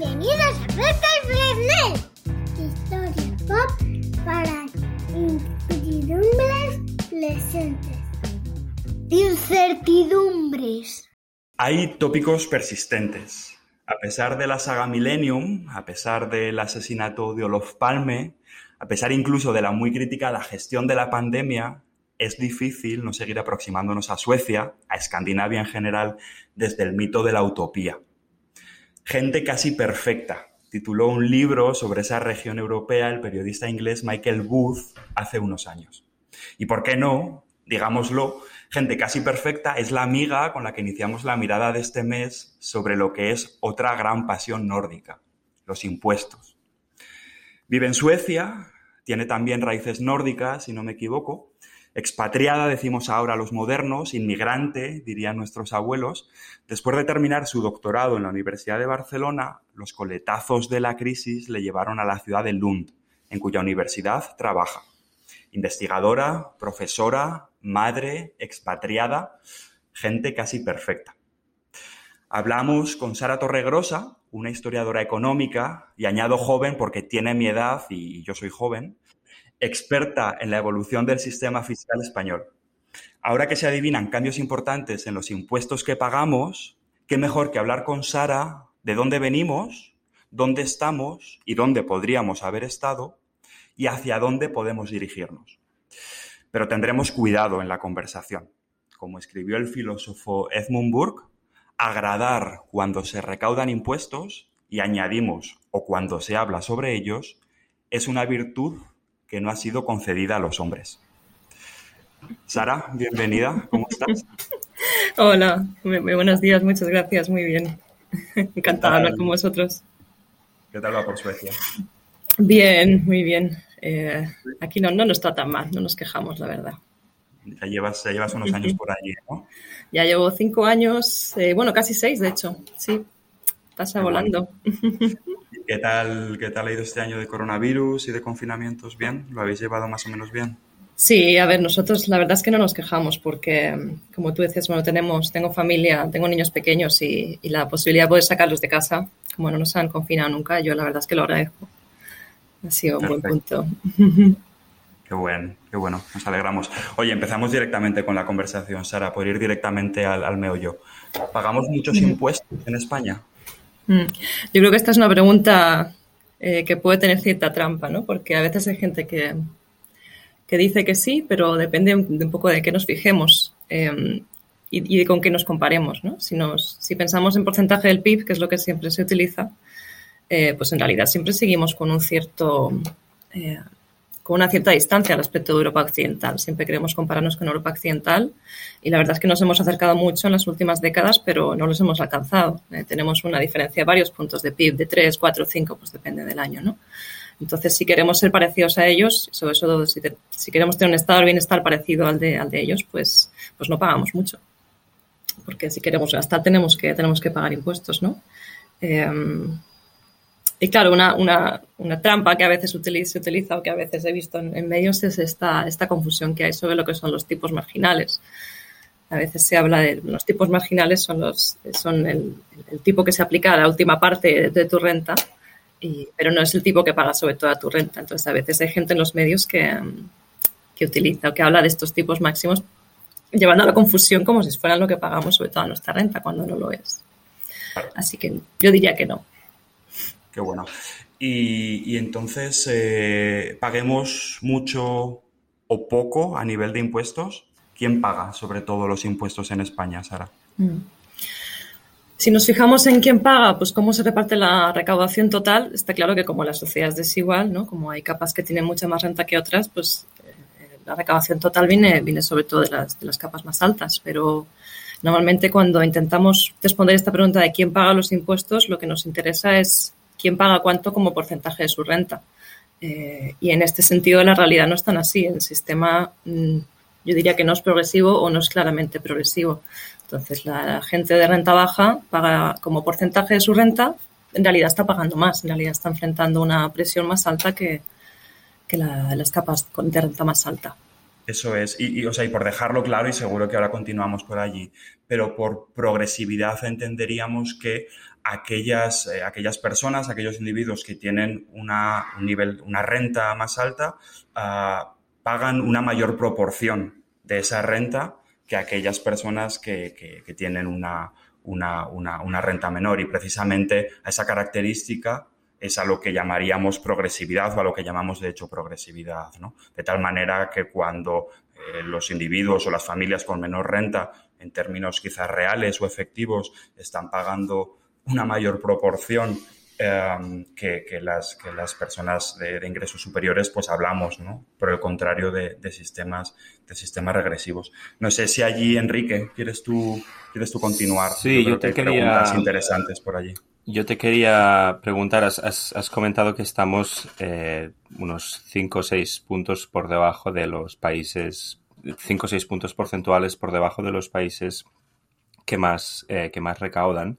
Bienvenidos a Pesca y Historia pop para incertidumbres presentes. Incertidumbres. Hay tópicos persistentes. A pesar de la saga Millennium, a pesar del asesinato de Olof Palme, a pesar incluso de la muy criticada gestión de la pandemia, es difícil no seguir aproximándonos a Suecia, a Escandinavia en general, desde el mito de la utopía. Gente casi perfecta. Tituló un libro sobre esa región europea el periodista inglés Michael Booth hace unos años. Y por qué no, digámoslo, gente casi perfecta es la amiga con la que iniciamos la mirada de este mes sobre lo que es otra gran pasión nórdica, los impuestos. Vive en Suecia, tiene también raíces nórdicas, si no me equivoco, Expatriada, decimos ahora los modernos, inmigrante, dirían nuestros abuelos, después de terminar su doctorado en la Universidad de Barcelona, los coletazos de la crisis le llevaron a la ciudad de Lund, en cuya universidad trabaja. Investigadora, profesora, madre, expatriada, gente casi perfecta. Hablamos con Sara Torregrosa, una historiadora económica, y añado joven porque tiene mi edad y yo soy joven, experta en la evolución del sistema fiscal español. Ahora que se adivinan cambios importantes en los impuestos que pagamos, qué mejor que hablar con Sara de dónde venimos, dónde estamos y dónde podríamos haber estado y hacia dónde podemos dirigirnos. Pero tendremos cuidado en la conversación. Como escribió el filósofo Edmund Burke, agradar cuando se recaudan impuestos y añadimos o cuando se habla sobre ellos es una virtud que no ha sido concedida a los hombres. Sara, bienvenida, ¿cómo estás? Hola, muy, buenos días, muchas gracias, muy bien. Encantada de hablar con vosotros. ¿Qué tal va por Suecia? Bien, muy bien. Eh, aquí no, no nos está tan mal, no nos quejamos, la verdad. Ya llevas, llevas unos años por allí, ¿no? Ya llevo cinco años, eh, bueno, casi seis, de hecho, sí. Pasa volando. ¿Qué tal, ¿Qué tal ha ido este año de coronavirus y de confinamientos? ¿Bien? ¿Lo habéis llevado más o menos bien? Sí, a ver, nosotros la verdad es que no nos quejamos porque, como tú decías, bueno, tenemos, tengo familia, tengo niños pequeños y, la posibilidad de poder sacarlos de casa, como no nos han confinado nunca, yo la verdad es que lo agradezco. Ha sido un buen punto. Qué bueno, qué bueno, nos alegramos. Oye, empezamos directamente con la conversación, Sara, por ir directamente al, al meollo. ¿Pagamos muchos impuestos en España? Mm. Yo creo que esta es una pregunta eh, que puede tener cierta trampa, ¿no? Porque a veces hay gente que, que dice que sí, pero depende de un poco de qué nos fijemos em, y, con qué nos comparemos, ¿no? Si, nos, si pensamos en porcentaje del PIB, que es lo que siempre se utiliza, eh, pues en realidad siempre seguimos con un cierto eh, una cierta distancia al aspecto de Europa Occidental. Siempre queremos compararnos con Europa Occidental y la verdad es que nos hemos acercado mucho en las últimas décadas, pero no los hemos alcanzado. Eh, tenemos una diferencia de varios puntos de PIB, de 3, 4, 5, pues depende del año, ¿no? Entonces, si queremos ser parecidos a ellos, sobre todo si, si queremos tener un estado de bienestar parecido al de, al de ellos, pues, pues no pagamos mucho. Porque si queremos gastar, tenemos que, tenemos que pagar impuestos, ¿no? Eh, y claro, una, una, una, trampa que a veces se utiliza o que a veces he visto en, medios es esta, esta confusión que hay sobre lo que son los tipos marginales. A veces se habla de los tipos marginales, son, los, son el, tipo que se aplica a la última parte de, tu renta, pero no es el tipo que paga sobre toda tu renta. Entonces, a veces hay gente en los medios que, que utiliza o que habla de estos tipos máximos, llevando a la confusión como si fueran lo que pagamos sobre toda nuestra renta, cuando no lo es. Así que yo diría que no. Qué bueno. Y, entonces, eh, ¿paguemos mucho o poco a nivel de impuestos? ¿Quién paga sobre todo los impuestos en España, Sara? Mm. Si nos fijamos en quién paga, pues cómo se reparte la recaudación total, está claro que como la sociedad es desigual, ¿no? como hay capas que tienen mucha más renta que otras, pues eh, la recaudación total viene, viene sobre todo de las, de las capas más altas. Pero normalmente cuando intentamos responder esta pregunta de quién paga los impuestos, lo que nos interesa es quién paga cuánto como porcentaje de su renta. Eh, y en este sentido la realidad no es tan así. El sistema mm, yo diría que no es progresivo o no es claramente progresivo. Entonces la gente de renta baja paga como porcentaje de su renta, en realidad está pagando más, en realidad está enfrentando una presión más alta que, las capas de renta más alta. Eso es, y, o sea, y por dejarlo claro, y seguro que ahora continuamos por allí, pero por progresividad entenderíamos que aquellas, eh, aquellas personas, aquellos individuos que tienen una, un nivel, una renta más alta, ah, pagan una mayor proporción de esa renta que aquellas personas que, que, tienen una, una, una, una, renta menor. Y precisamente a esa característica es a lo que llamaríamos progresividad o a lo que llamamos de hecho progresividad. De tal manera que cuando eh, los individuos o las familias con menor renta, en términos quizás reales o efectivos, están pagando una mayor proporción em, que, las, que las personas de, ingresos superiores, pues hablamos, ¿no? Por el contrario de, sistemas, de sistemas regresivos. No sé si allí, Enrique, ¿quieres tú, quieres tú continuar? Sí, yo, te quería... Preguntas interesantes por allí. Yo te quería preguntar, has, comentado que estamos eh, unos 5 o 6 puntos por debajo de los países, 5 o 6 puntos porcentuales por debajo de los países que más, eh, que más recaudan.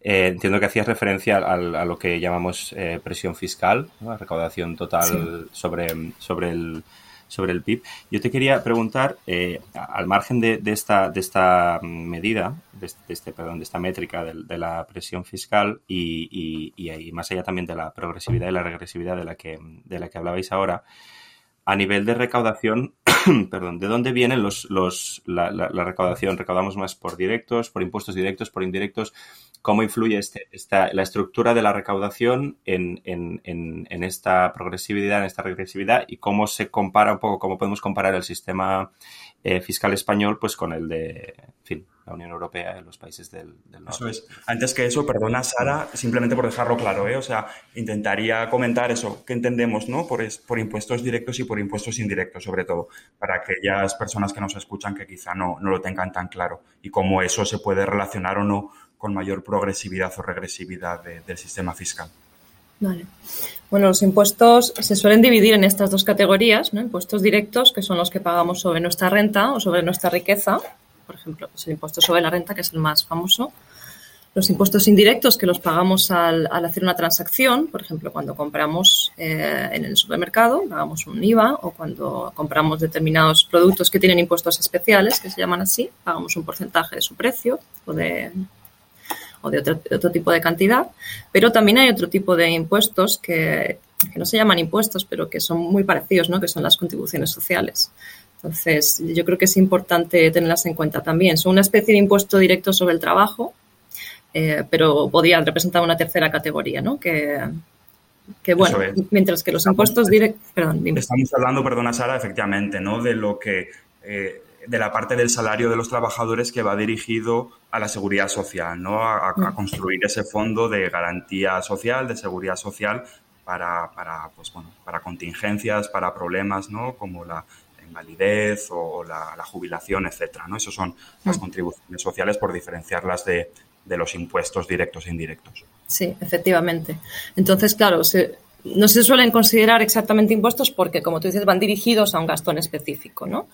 Eh, entiendo que hacías referencia a, lo que llamamos presión fiscal, la recaudación total sobre, sobre el sobre el PIB. Yo te quería preguntar, eh, al margen de, esta, de esta medida, de este, perdón, de esta métrica de, la presión fiscal y, y, más allá también de la progresividad y la regresividad de la que, de la que hablabais ahora, a nivel de recaudación, perdón, ¿de dónde vienen los, los, la, recaudación? ¿Recaudamos más por directos, por impuestos directos, por indirectos? ¿Cómo influye este, esta, la estructura de la recaudación en, en, en, en, esta progresividad, en esta regresividad? ¿Y cómo se compara un poco, cómo podemos comparar el sistema eh, fiscal español pues con el de, en fin, la Unión Europea y los países del, norte. Eso es. Antes que eso, perdona Sara, simplemente por dejarlo claro, ¿eh? o sea, intentaría comentar eso, que entendemos, ¿no? Por, por impuestos directos y por impuestos indirectos, sobre todo, para aquellas personas que nos escuchan que quizá no, no lo tengan tan claro y cómo eso se puede relacionar o no con mayor progresividad o regresividad del sistema fiscal. Vale. Bueno, los impuestos se suelen dividir en estas dos categorías, ¿no? Impuestos directos, que son los que pagamos sobre nuestra renta o sobre nuestra riqueza. Por ejemplo, es el impuesto sobre la renta, que es el más famoso. Los impuestos indirectos, que los pagamos al, hacer una transacción, por ejemplo, cuando compramos eh, en el supermercado, pagamos un IVA, o cuando compramos determinados productos que tienen impuestos especiales, que se llaman así, pagamos un porcentaje de su precio o de, o de otro, tipo de cantidad, pero también hay otro tipo de impuestos que, no se llaman impuestos, pero que son muy parecidos, ¿no? que son las contribuciones sociales. Entonces, yo creo que es importante tenerlas en cuenta también. Son una especie de impuesto directo sobre el trabajo, eh, pero podrían representar una tercera categoría, ¿no? Que, que bueno, mientras que los impuestos directos... Perdón, Estamos hablando, perdona Sara, efectivamente, ¿no? De lo que... Eh, de la parte del salario de los trabajadores que va dirigido a la seguridad social, ¿no? A, mm. construir ese fondo de garantía social, de seguridad social para, para, pues, bueno, para contingencias, para problemas, ¿no? Como la invalidez o la, jubilación, etcétera, ¿no? Esas son las mm. contribuciones sociales por diferenciarlas de, de los impuestos directos e indirectos. Sí, efectivamente. Entonces, claro, no se suelen considerar exactamente impuestos porque, como tú dices, van dirigidos a un gasto en específico, ¿no?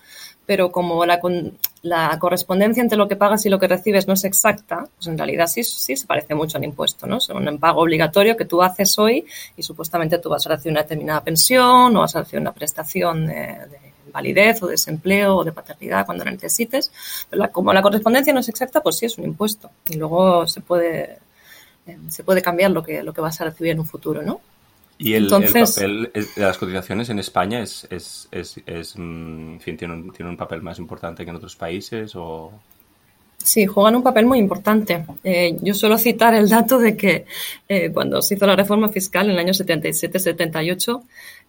Pero como la, la, correspondencia entre lo que pagas y lo que recibes no es exacta, pues en realidad sí, sí se parece mucho al impuesto, ¿no? Es un pago obligatorio que tú haces hoy y supuestamente tú vas a recibir una determinada pensión o vas a recibir una prestación de, validez o desempleo o de paternidad cuando la necesites. Pero como la correspondencia no es exacta, pues sí es un impuesto y luego se puede, eh, se puede cambiar lo que, lo que vas a recibir en un futuro, ¿no? ¿Y el, papel de las cotizaciones en España es, es, es, es mm, en fin, tiene un, tiene un papel más importante que en otros países o...? Sí, juegan un papel muy importante. Eh, yo suelo citar el dato de que eh, cuando se hizo la reforma fiscal en el año 77-78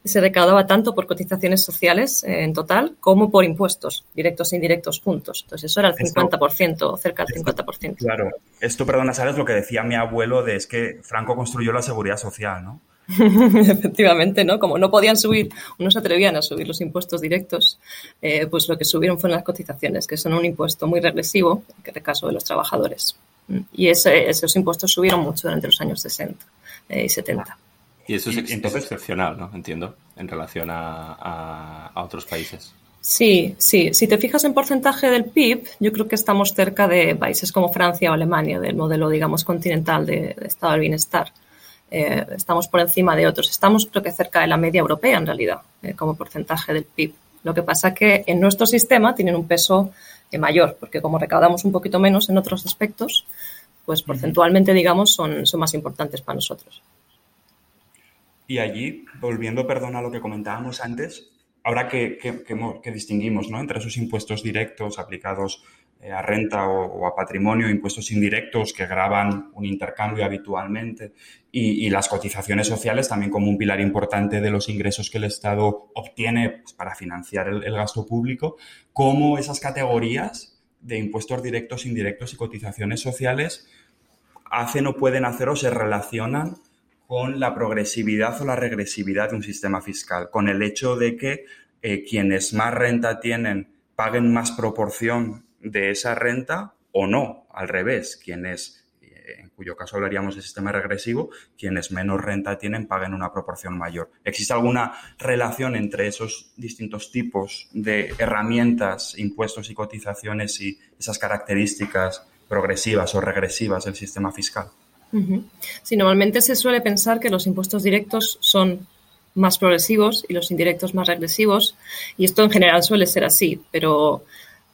se recaudaba tanto por cotizaciones sociales eh, en total como por impuestos, directos e indirectos juntos. Entonces eso era el 50%, cerca del 50%. Claro, esto, perdona, sabes lo que decía mi abuelo de es que Franco construyó la seguridad social, ¿no? Efectivamente, ¿no? Como no podían subir, no se atrevían a subir los impuestos directos, eh, pues lo que subieron fueron las cotizaciones, que son un impuesto muy regresivo, en el caso de los trabajadores. Y esos impuestos subieron mucho durante los años 60 eh, y 70. Y eso es, excepcional, ¿no? Entiendo, en relación a, otros países. Sí, sí. Si te fijas en porcentaje del PIB, yo creo que estamos cerca de países como Francia o Alemania, del modelo, digamos, continental de estado del bienestar. Eh, estamos por encima de otros. Estamos creo que cerca de la media europea en realidad, eh, como porcentaje del PIB. Lo que pasa que en nuestro sistema tienen un peso eh, mayor, porque como recaudamos un poquito menos en otros aspectos, pues porcentualmente, digamos, son, son más importantes para nosotros. Y allí, volviendo, perdón, a lo que comentábamos antes, ahora que, que, distinguimos ¿no? entre esos impuestos directos aplicados a renta o, a patrimonio, impuestos indirectos que graban un intercambio habitualmente y, las cotizaciones sociales también como un pilar importante de los ingresos que el Estado obtiene pues, para financiar el, gasto público, cómo esas categorías de impuestos directos, indirectos y cotizaciones sociales hacen o pueden hacer o se relacionan con la progresividad o la regresividad de un sistema fiscal, con el hecho de que eh, quienes más renta tienen paguen más proporción de esa renta o no, al revés, quienes, eh, en cuyo caso hablaríamos de sistema regresivo, quienes menos renta tienen paguen una proporción mayor. ¿Existe alguna relación entre esos distintos tipos de herramientas, impuestos y cotizaciones y esas características progresivas o regresivas del sistema fiscal? Sí, normalmente se suele pensar que los impuestos directos son más progresivos y los indirectos más regresivos, y esto en general suele ser así, pero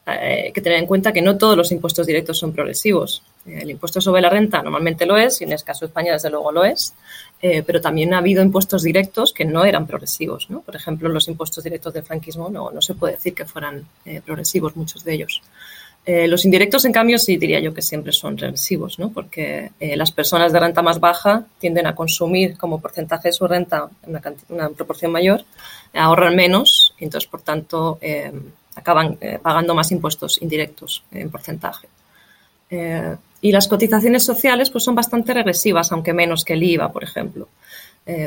eh, que tener en cuenta que no todos los impuestos directos son progresivos. El impuesto sobre la renta normalmente lo es, y en el caso de España desde luego lo es, eh, pero también ha habido impuestos directos que no eran progresivos. Por ejemplo, los impuestos directos del franquismo no, no se puede decir que fueran eh, progresivos, muchos de ellos. Eh, los indirectos, en cambio, sí diría yo que siempre son regresivos, ¿no? porque eh, las personas de renta más baja tienden a consumir como porcentaje de su renta una, una proporción mayor, ahorran menos y entonces, por tanto, eh, acaban pagando más impuestos indirectos en porcentaje. y las cotizaciones sociales pues, son bastante regresivas, aunque menos que el IVA, por ejemplo,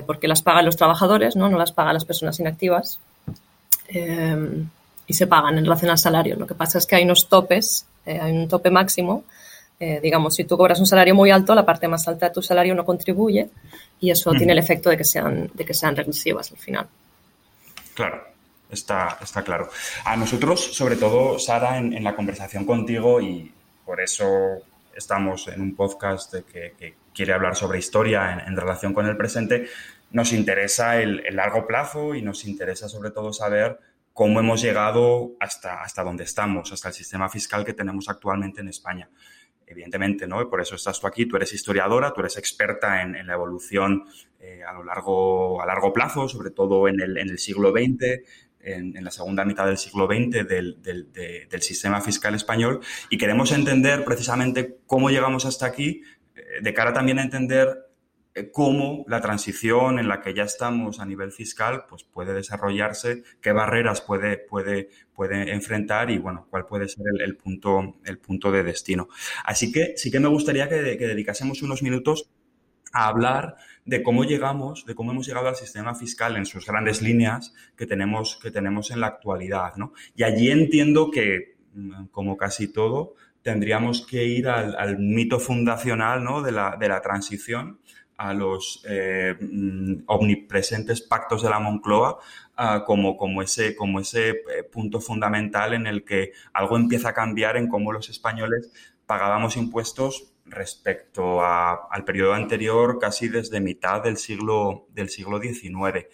porque las pagan los trabajadores, no, no las pagan las personas inactivas y se pagan en relación al salario. Lo que pasa es que hay unos topes, eh, hay un tope máximo. Eh, digamos, si tú cobras un salario muy alto, la parte más alta de tu salario no contribuye y eso tiene el efecto de que sean, de que sean regresivas al final. Claro, está, está claro. A nosotros, sobre todo, Sara, en, la conversación contigo y por eso estamos en un podcast que, quiere hablar sobre historia en, relación con el presente, nos interesa el largo plazo y nos interesa sobre todo saber cómo hemos llegado hasta, hasta donde estamos, hasta el sistema fiscal que tenemos actualmente en España. Evidentemente, ¿no? Y por eso estás tú aquí, tú eres historiadora, tú eres experta en, la evolución eh, a lo largo, a largo plazo, sobre todo en el, en el siglo XX, en, la segunda mitad del siglo XX del, del, del, sistema fiscal español y queremos entender precisamente cómo llegamos hasta aquí, eh, de cara también a entender eh, cómo la transición en la que ya estamos a nivel fiscal pues puede desarrollarse, qué barreras puede, puede, puede enfrentar y bueno, cuál puede ser el, punto, el punto de destino. Así que sí que me gustaría que, dedicásemos unos minutos a hablar de cómo llegamos, de cómo hemos llegado al sistema fiscal en sus grandes líneas que tenemos, que tenemos en la actualidad. ¿no? Y allí entiendo que, mm, como casi todo, tendríamos que ir al, mito fundacional ¿no? de, la, de la transición a los eh, mm, omnipresentes pactos de la Moncloa ah, como, como, ese, como ese eh, punto fundamental en el que algo empieza a cambiar en cómo los españoles pagábamos impuestos respecto al periodo anterior, casi desde mitad del siglo, del siglo XIX.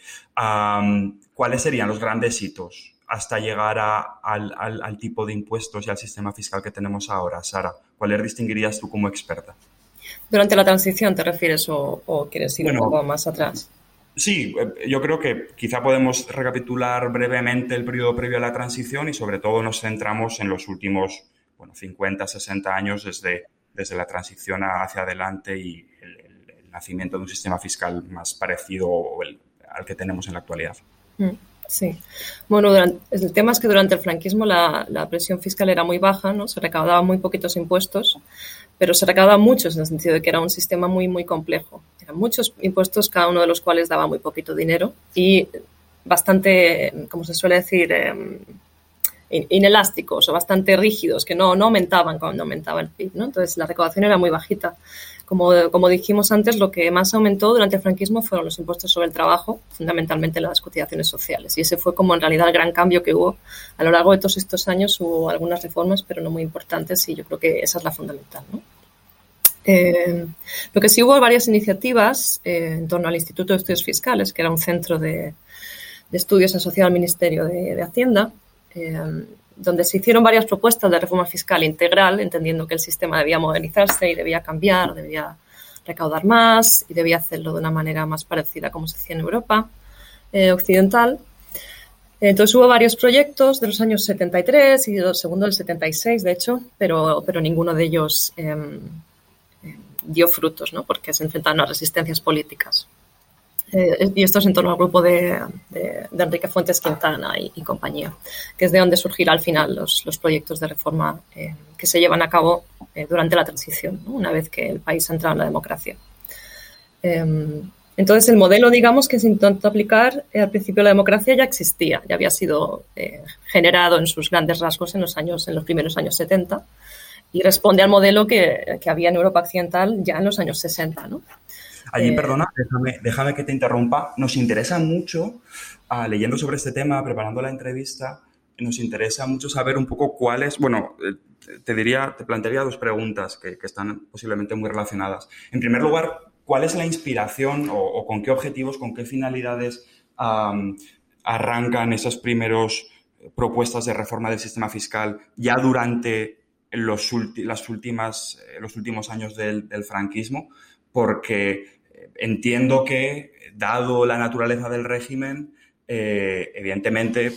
¿Cuáles serían los grandes hitos hasta llegar al, al tipo de impuestos y al sistema fiscal que tenemos ahora, Sara? ¿Cuáles distinguirías tú como experta? ¿Durante la transición te refieres o, quieres ir un poco más atrás? Sí, eh, yo creo que quizá podemos recapitular brevemente el periodo previo a la transición y sobre todo nos centramos en los últimos bueno, 50, 60 años desde, desde la transición hacia adelante y el, nacimiento de un sistema fiscal más parecido al que tenemos en la actualidad. Mm, sí. Bueno, el tema es que durante el franquismo la, la, presión fiscal era muy baja, ¿no? Se recaudaban muy poquitos impuestos pero se recaudaban muchos en el sentido de que era un sistema muy, muy complejo. Eran muchos impuestos, cada uno de los cuales daba muy poquito dinero y bastante, como se suele decir, em, inelásticos o bastante rígidos, que no, no aumentaban cuando aumentaba el PIB. ¿no? Entonces, la recaudación era muy bajita. Como, como, dijimos antes, lo que más aumentó durante el franquismo fueron los impuestos sobre el trabajo, fundamentalmente las cotizaciones sociales. Y ese fue como en realidad el gran cambio que hubo. A lo largo de todos estos años hubo algunas reformas, pero no muy importantes, y yo creo que esa es la fundamental. Eh, lo que sí hubo varias iniciativas eh, en torno al Instituto de Estudios Fiscales, que era un centro de, Estudios asociado al Ministerio de, Hacienda, eh, donde se hicieron varias propuestas de reforma fiscal integral, entendiendo que el sistema debía modernizarse y debía cambiar, debía recaudar más y debía hacerlo de una manera más parecida como se hacía en Europa eh, occidental. Entonces hubo varios proyectos de los años 73 y el segundo del 76, de hecho, pero, pero ninguno de ellos em, em, dio frutos, ¿no? porque se enfrentaron a resistencias políticas. Eh, y esto es en torno al grupo de, Enrique Fuentes Quintana y, compañía, que es de donde surgirá al final los, los proyectos de reforma eh, que se llevan a cabo eh, durante la transición, una vez que el país ha entrado en la democracia. Em, entonces, el modelo, digamos, que se intentó aplicar al principio de la democracia ya existía, ya había sido generado en sus grandes rasgos en los, años, en los primeros años 70 y responde al modelo que, que había en Europa Occidental ya en los años 60, ¿no? Allí, eh, perdona, déjame, que te interrumpa. Nos interesa mucho, ah, leyendo sobre este tema, preparando la entrevista, nos interesa mucho saber un poco cuáles, bueno, eh, te diría, te plantearía dos preguntas que, están posiblemente muy relacionadas. En primer lugar, ¿cuál es la inspiración o, con qué objetivos, con qué finalidades arrancan esas primeras propuestas de reforma del sistema fiscal ya durante los, las últimas, eh, los últimos años del, del franquismo? Porque entiendo que, dado la naturaleza del régimen, eh, evidentemente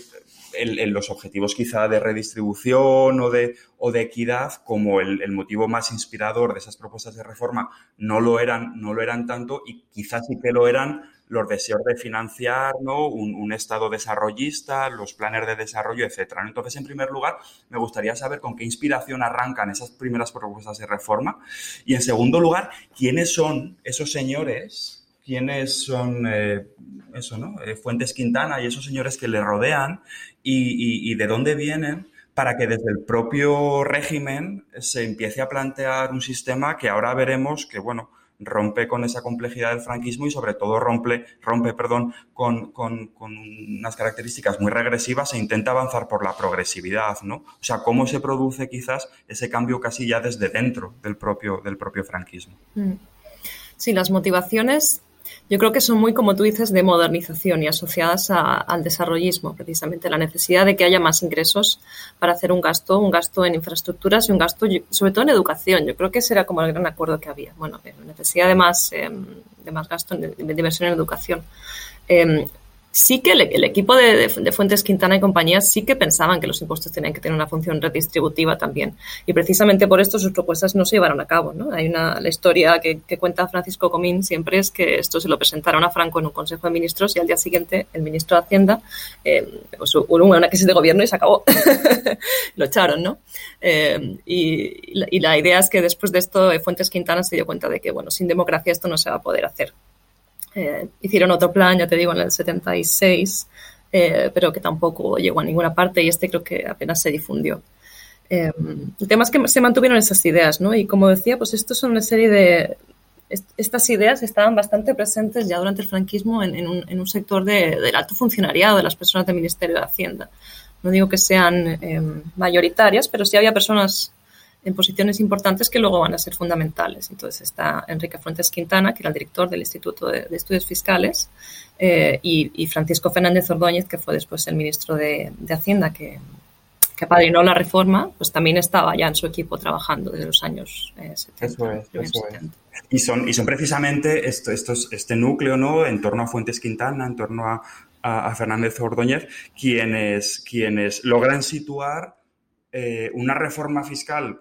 los objetivos quizá de redistribución o de, o de equidad, como el, motivo más inspirador de esas propuestas de reforma, no lo eran, no lo eran tanto y quizás sí que lo eran los deseos de financiar ¿no? un, Estado desarrollista, los planes de desarrollo, etcétera. Entonces, en primer lugar, me gustaría saber con qué inspiración arrancan esas primeras propuestas de reforma y, en segundo lugar, quiénes son esos señores, quiénes son eh, eso, ¿no? Eh, Fuentes Quintana y esos señores que le rodean y de dónde vienen para que desde el propio régimen se empiece a plantear un sistema que ahora veremos que, bueno, rompe con esa complejidad del franquismo y sobre todo rompe, rompe perdón, con, unas características muy regresivas e intenta avanzar por la progresividad, ¿no? O sea, cómo se produce quizás ese cambio casi ya desde dentro del propio, del propio franquismo. Mm. Sí, las motivaciones yo creo que son muy, como tú dices, de modernización y asociadas al desarrollismo, precisamente la necesidad de que haya más ingresos para hacer un gasto, un gasto en infraestructuras y un gasto, sobre todo en educación. Yo creo que ese era como el gran acuerdo que había. Bueno, necesidad de más, em, de más gasto, de, de, inversión en educación. Em, sí que el, equipo de, Fuentes Quintana y compañía sí que pensaban que los impuestos tenían que tener una función redistributiva también. Y precisamente por esto sus propuestas no se llevaron a cabo. ¿no? Hay una la historia que, cuenta Francisco Comín siempre es que esto se lo presentaron a Franco en un Consejo de Ministros y al día siguiente el ministro de Hacienda eh, pues, hubo una crisis de gobierno y se acabó. lo echaron, ¿no? Eh, y, la, idea es que después de esto Fuentes Quintana se dio cuenta de que, bueno, sin democracia esto no se va a poder hacer. Eh, hicieron otro plan, ya te digo, en el 76, eh, pero que tampoco llegó a ninguna parte y este creo que apenas se difundió. Eh, el tema es que se mantuvieron esas ideas, ¿no? Y como decía, pues esto son una serie de... estas ideas estaban bastante presentes ya durante el franquismo en, un, sector del alto funcionariado, de las personas del Ministerio de Hacienda. No digo que sean mayoritarias, pero sí había personas en posiciones importantes que luego van a ser fundamentales. Entonces está Enrique Fuentes Quintana, que era el director del Instituto de, Estudios Fiscales, eh, y, Francisco Fernández Ordóñez, que fue después el ministro de, Hacienda, que, que apadrinó la reforma, pues también estaba ya en su equipo trabajando desde los años 70. Eh, eso es, Y son, y son precisamente esto, este núcleo ¿no? en torno a Fuentes Quintana, en torno a, a, Fernández Ordóñez, quienes, quienes logran situar eh, una reforma fiscal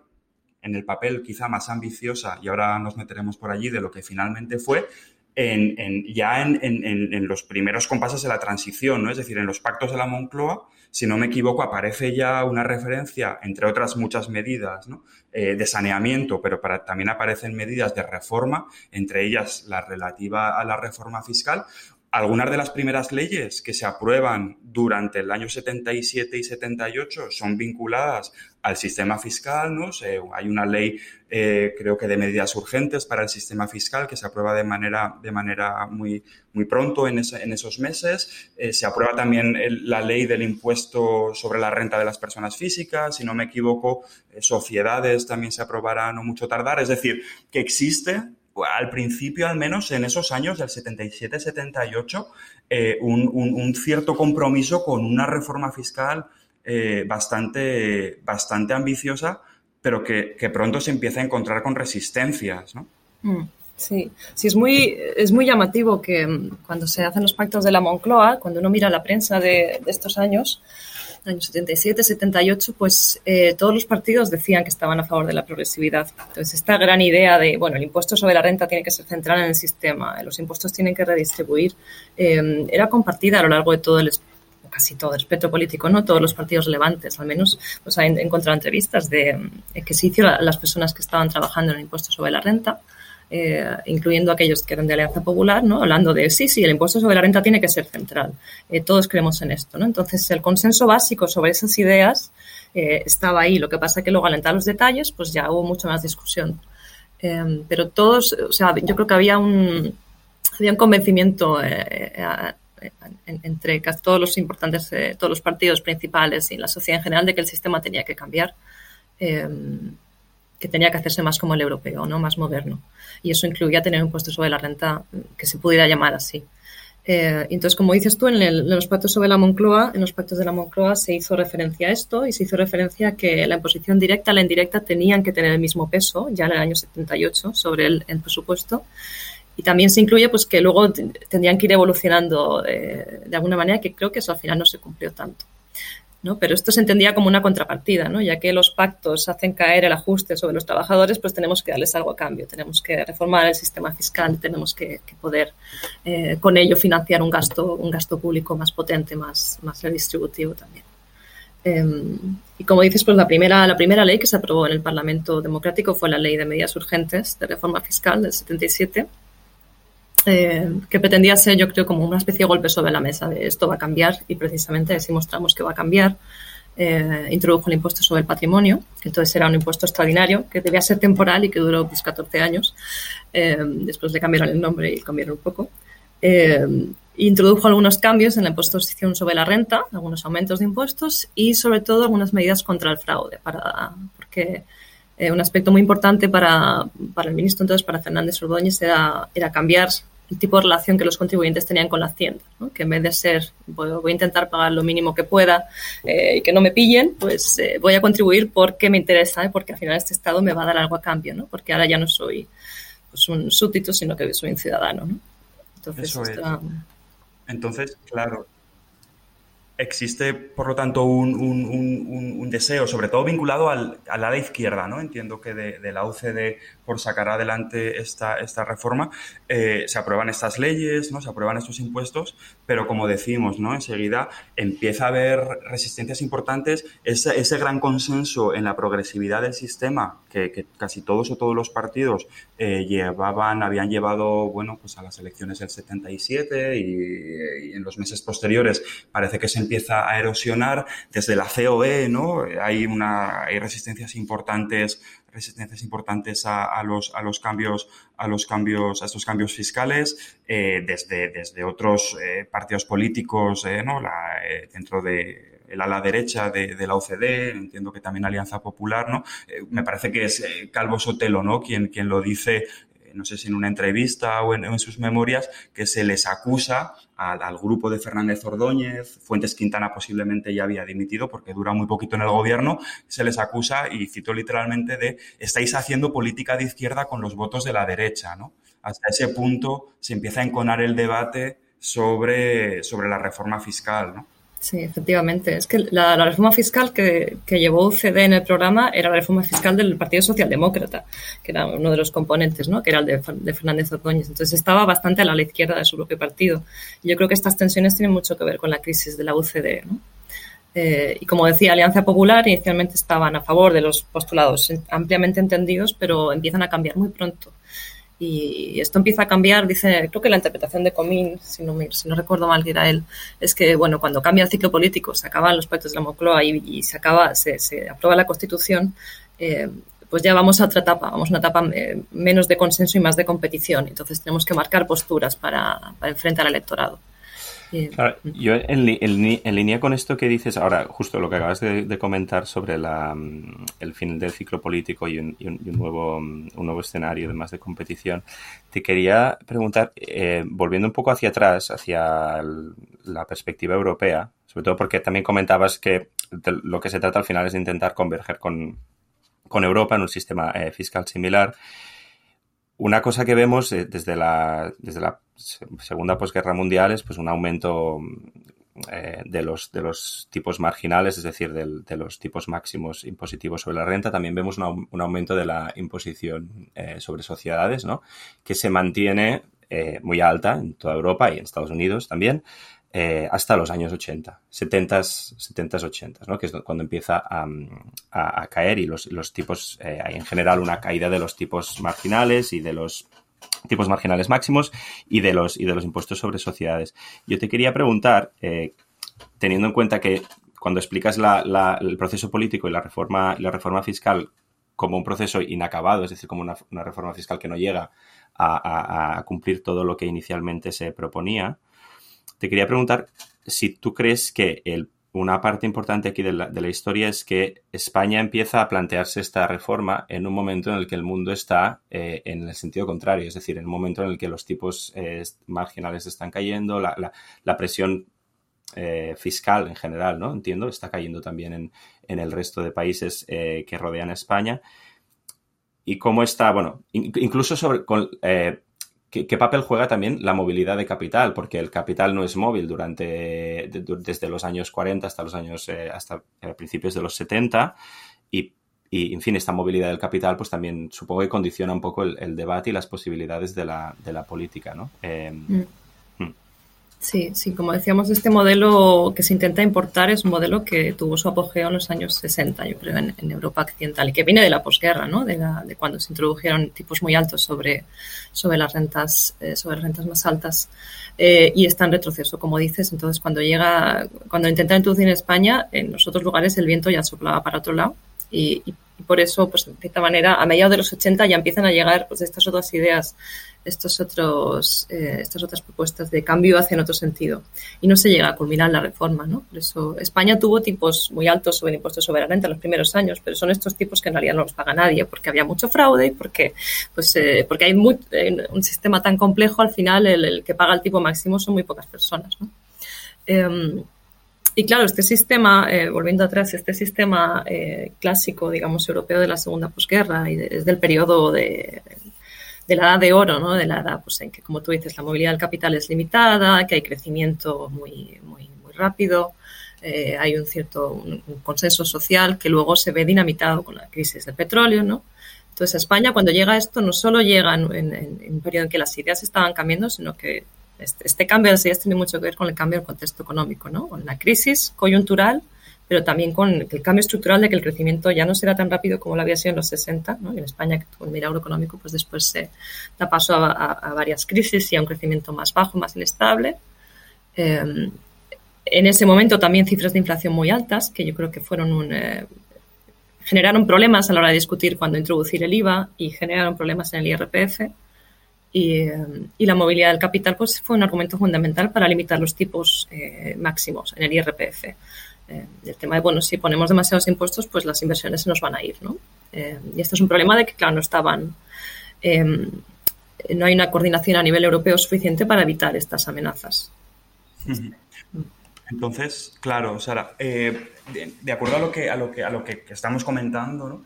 en el papel quizá más ambiciosa, y ahora nos meteremos por allí, de lo que finalmente fue, en, ya en, los primeros compases de la transición, ¿no? Es decir, en los pactos de la Moncloa, si no me equivoco, aparece ya una referencia, entre otras muchas medidas, eh, de saneamiento, pero también aparecen medidas de reforma, entre ellas la relativa a la reforma fiscal, algunas de las primeras leyes que se aprueban durante el año 77 y 78 son vinculadas al sistema fiscal, ¿no? hay una ley, eh, creo que de medidas urgentes para el sistema fiscal que se aprueba de manera, de manera muy, muy pronto en, en esos meses. Eh, se aprueba también la ley del impuesto sobre la renta de las personas físicas, si no me equivoco, eh, sociedades también se aprobará no mucho tardar. Es decir, que existe al principio, al menos en esos años del 77-78, eh, un, un, cierto compromiso con una reforma fiscal eh, bastante, bastante ambiciosa, pero que, que, pronto se empieza a encontrar con resistencias, ¿no? Mm, sí, sí, es muy, es muy llamativo que mm, cuando se hacen los pactos de la Moncloa, cuando uno mira la prensa de estos años, años 77, 78, pues eh, todos los partidos decían que estaban a favor de la progresividad. Entonces, esta gran idea de, bueno, el impuesto sobre la renta tiene que ser central en el sistema, los impuestos tienen que redistribuir, eh, era compartida a lo largo de todo el casi todo el espectro político, no todos los partidos relevantes, al menos pues, he encontrado entrevistas de eh, que se hicieron las personas que estaban trabajando en el impuesto sobre la renta eh, incluyendo aquellos que eran de Alianza Popular, ¿no? hablando de sí, sí, el impuesto sobre la renta tiene que ser central. Eh, todos creemos en esto. ¿no? Entonces, el consenso básico sobre esas ideas eh, estaba ahí. Lo que pasa es que luego, al entrar los detalles, pues ya hubo mucha más discusión. pero todos, o sea, yo creo que había un, había un convencimiento entre casi todos los importantes, todos los partidos principales y la sociedad en general de que el sistema tenía que cambiar que tenía que hacerse más como el europeo, ¿no? más moderno. Y eso incluía tener un puesto sobre la renta que se pudiera llamar así. Eh, entonces, como dices tú, en, los pactos sobre la Moncloa, en los pactos de la Moncloa se hizo referencia a esto y se hizo referencia a que la imposición directa y la indirecta tenían que tener el mismo peso ya en el año 78 sobre el, presupuesto. Y también se incluye pues que luego tendrían que ir evolucionando eh, de alguna manera, que creo que eso al final no se cumplió tanto. ¿No? Pero esto se entendía como una contrapartida, ¿no? Ya que los pactos hacen caer el ajuste sobre los trabajadores, pues tenemos que darles algo a cambio, tenemos que reformar el sistema fiscal, tenemos que, poder eh, con ello financiar un gasto, un gasto público más potente, más, redistributivo también. Em, y como dices, pues la primera, la primera ley que se aprobó en el Parlamento Democrático fue la Ley de Medidas Urgentes de Reforma Fiscal del 77, eh, que pretendía ser, yo creo, como una especie de golpe sobre la mesa de esto va a cambiar y precisamente así mostramos que va a cambiar. Eh, introdujo el impuesto sobre el patrimonio, que entonces era un impuesto extraordinario, que debía ser temporal y que duró pues, 14 años. Eh, después le cambiaron el nombre y cambiaron un poco. introdujo algunos cambios en la imposición sobre la renta, algunos aumentos de impuestos y sobre todo algunas medidas contra el fraude, para, porque un aspecto muy importante para, para, el ministro, entonces para Fernández Ordóñez, era cambiar el tipo de relación que los contribuyentes tenían con la hacienda, que en vez de ser voy, a intentar pagar lo mínimo que pueda eh, y que no me pillen, pues eh, voy a contribuir porque me interesa, ¿eh? porque al final este Estado me va a dar algo a cambio, ¿no? porque ahora ya no soy pues, un súbdito, sino que soy un ciudadano. ¿no? Entonces, Entonces, claro, existe, por lo tanto, un, deseo, sobre todo vinculado al, a la izquierda, ¿no? Entiendo que de, la UCD, por sacar adelante esta, esta reforma, eh, se aprueban estas leyes, ¿no? Se aprueban estos impuestos, pero como decimos, ¿no? Enseguida empieza a haber resistencias importantes, ese, ese gran consenso en la progresividad del sistema que, casi todos o todos los partidos eh, llevaban, habían llevado, bueno, pues a las elecciones del 77 y, y en los meses posteriores parece que se empieza a erosionar desde la COE, ¿no? Hay una, hay resistencias importantes resistencias importantes a, los, a los cambios, a los cambios, a estos cambios fiscales, eh, desde, desde otros eh, partidos políticos, eh, ¿no? Dentro de el ala derecha de, la OCDE, entiendo que también Alianza Popular, ¿no? me parece que es Calvo Sotelo, ¿no? Quien, quien lo dice no sé si en una entrevista o en, sus memorias, que se les acusa al, grupo de Fernández Ordóñez, Fuentes Quintana posiblemente ya había dimitido porque dura muy poquito en el gobierno, se les acusa, y cito literalmente, de estáis haciendo política de izquierda con los votos de la derecha, ¿no? Hasta ese punto se empieza a enconar el debate sobre, sobre la reforma fiscal, ¿no? Sí, efectivamente. Es que la, reforma fiscal que, llevó UCD en el programa era la reforma fiscal del Partido Socialdemócrata, que era uno de los componentes, ¿no? que era el de, Fernández Ordóñez. Entonces estaba bastante a la izquierda de su propio partido. Yo creo que estas tensiones tienen mucho que ver con la crisis de la UCD. ¿no? Eh, y como decía, Alianza Popular inicialmente estaban a favor de los postulados ampliamente entendidos, pero empiezan a cambiar muy pronto. Y esto empieza a cambiar, dice, creo que la interpretación de Comín, si no, si no recuerdo mal que era él, es que, bueno, cuando cambia el ciclo político, se acaban los pactos de la Moncloa y, se acaba, se, se, aprueba la Constitución, eh, pues ya vamos a otra etapa, vamos a una etapa eh, menos de consenso y más de competición. Entonces tenemos que marcar posturas para, para enfrentar al electorado. Yo en, línea con esto que dices ahora, justo lo que acabas de, comentar sobre la, mm, el fin del ciclo político y un, nuevo, mm, un nuevo escenario de más de competición, te quería preguntar, eh, volviendo un poco hacia atrás, hacia la perspectiva europea, sobre todo porque también comentabas que lo que se trata al final es de intentar converger con, Europa en un sistema eh, fiscal similar. Una cosa que vemos eh, desde, la, desde la segunda posguerra mundial es pues, un aumento eh, de, los, de los tipos marginales, es decir, de los tipos máximos impositivos sobre la renta. También vemos un aumento de la imposición eh, sobre sociedades, ¿no? que se mantiene muy alta en toda Europa y en Estados Unidos también. Eh, hasta los años 80, 70, 70, 80, ¿no? que es cuando empieza a, caer y los, tipos, eh, hay en general una caída de los tipos marginales y de los tipos marginales máximos y de los, y de los impuestos sobre sociedades. Yo te quería preguntar, eh, teniendo en cuenta que cuando explicas el proceso político y la reforma, la reforma fiscal como un proceso inacabado, es decir, como una, reforma fiscal que no llega a, a, cumplir todo lo que inicialmente se proponía, te quería preguntar si tú crees que una parte importante aquí de la, historia es que España empieza a plantearse esta reforma en un momento en el que el mundo está eh, en el sentido contrario, es decir, en un momento en el que los tipos eh, marginales están cayendo, la, presión eh, fiscal en general, ¿no? Entiendo, está cayendo también en, el resto de países que rodean a España. Y cómo está, bueno, incluso sobre, ¿Qué, papel juega también la movilidad de capital? Porque el capital no es móvil durante desde los años 40 hasta los años eh, hasta eh, principios de los 70 y, en fin, esta movilidad del capital pues también supongo que condiciona un poco el, debate y las posibilidades de la, de la política, ¿no? Eh, mm. Sí, sí, como decíamos, este modelo que se intenta importar es un modelo que tuvo su apogeo en los años 60, yo creo, en, Europa occidental y que viene de la posguerra, ¿no? De, de, cuando se introdujeron tipos muy altos sobre, sobre las rentas, eh, sobre rentas más altas eh, y está en retroceso, como dices. Entonces, cuando llega, cuando intenta introducir en España, en los otros lugares el viento ya soplaba para otro lado y, y por eso, pues de cierta manera, a mediados de los 80 ya empiezan a llegar pues estas otras ideas estos otros, eh, estas otras propuestas de cambio hacia otro sentido. Y no se llega a culminar la reforma, ¿no? Por eso España tuvo tipos muy altos sobre impuestos sobre la renta en los primeros años, pero son estos tipos que en realidad no los paga nadie porque había mucho fraude y porque, pues, eh, porque hay un sistema tan complejo, al final el, que paga el tipo máximo son muy pocas personas, ¿no? Y claro, este sistema, eh, volviendo atrás, este sistema clásico, digamos, europeo de la segunda posguerra y desde el periodo de, de la edad de oro, ¿no? de la edad pues, en que, como tú dices, la movilidad del capital es limitada, que hay crecimiento muy, muy, muy rápido, eh, hay un cierto consenso social que luego se ve dinamitado con la crisis del petróleo. ¿no? Entonces, España, cuando llega esto, no solo llega en, un periodo en que las ideas estaban cambiando, sino que este, este, cambio de ideas tiene mucho que ver con el cambio del contexto económico, ¿no? con la crisis coyuntural pero también con el cambio estructural de que el crecimiento ya no será tan rápido como lo había sido en los 60. ¿no? en España, que tuvo un milagro económico, pues después se da paso a, varias crisis y a un crecimiento más bajo, más inestable. Em, en ese momento también cifras de inflación muy altas, que yo creo que fueron un, eh, generaron problemas a la hora de discutir cuando introducir el IVA y generaron problemas en el IRPF. Y, la movilidad del capital pues, fue un argumento fundamental para limitar los tipos eh, máximos en el IRPF. Eh, el tema de, bueno, si ponemos demasiados impuestos, pues las inversiones se nos van a ir, ¿no? Eh, y esto es un problema de que, claro, no estaban, em, no hay una coordinación a nivel europeo suficiente para evitar estas amenazas. Entonces, claro, Sara, eh, de, acuerdo a lo que, a lo que, a lo que estamos comentando, ¿no?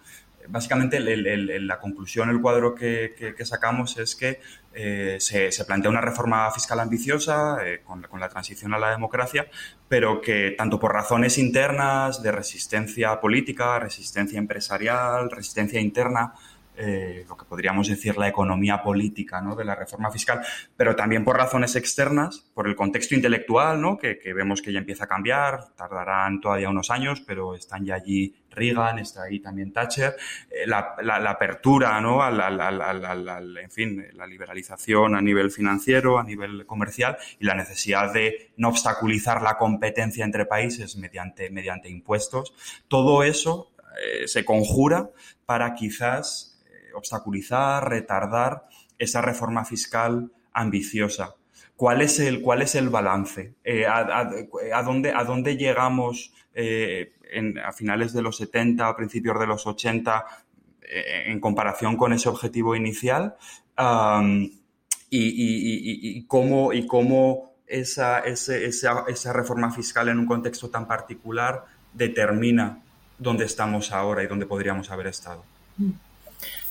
Básicamente la conclusión, el cuadro que, sacamos es que eh, se, plantea una reforma fiscal ambiciosa eh, con, la transición a la democracia, pero que tanto por razones internas de resistencia política, resistencia empresarial, resistencia interna, eh, lo que podríamos decir la economía política ¿no? de la reforma fiscal, pero también por razones externas, por el contexto intelectual, ¿no? que, vemos que ya empieza a cambiar, tardarán todavía unos años, pero están ya allí Reagan, está ahí también Thatcher, eh, la, apertura, ¿no? Al, en fin, la liberalización a nivel financiero, a nivel comercial y la necesidad de no obstaculizar la competencia entre países mediante, mediante impuestos. Todo eso eh, se conjura para quizás obstaculizar, retardar esa reforma fiscal ambiciosa. ¿cuál es el, cuál es el balance? Eh, a, dónde, ¿A dónde llegamos eh, a finales de los 70, a principios de los 80, en comparación con ese objetivo inicial? y, cómo, y cómo esa, esa, reforma fiscal en un contexto tan particular determina dónde estamos ahora y dónde podríamos haber estado.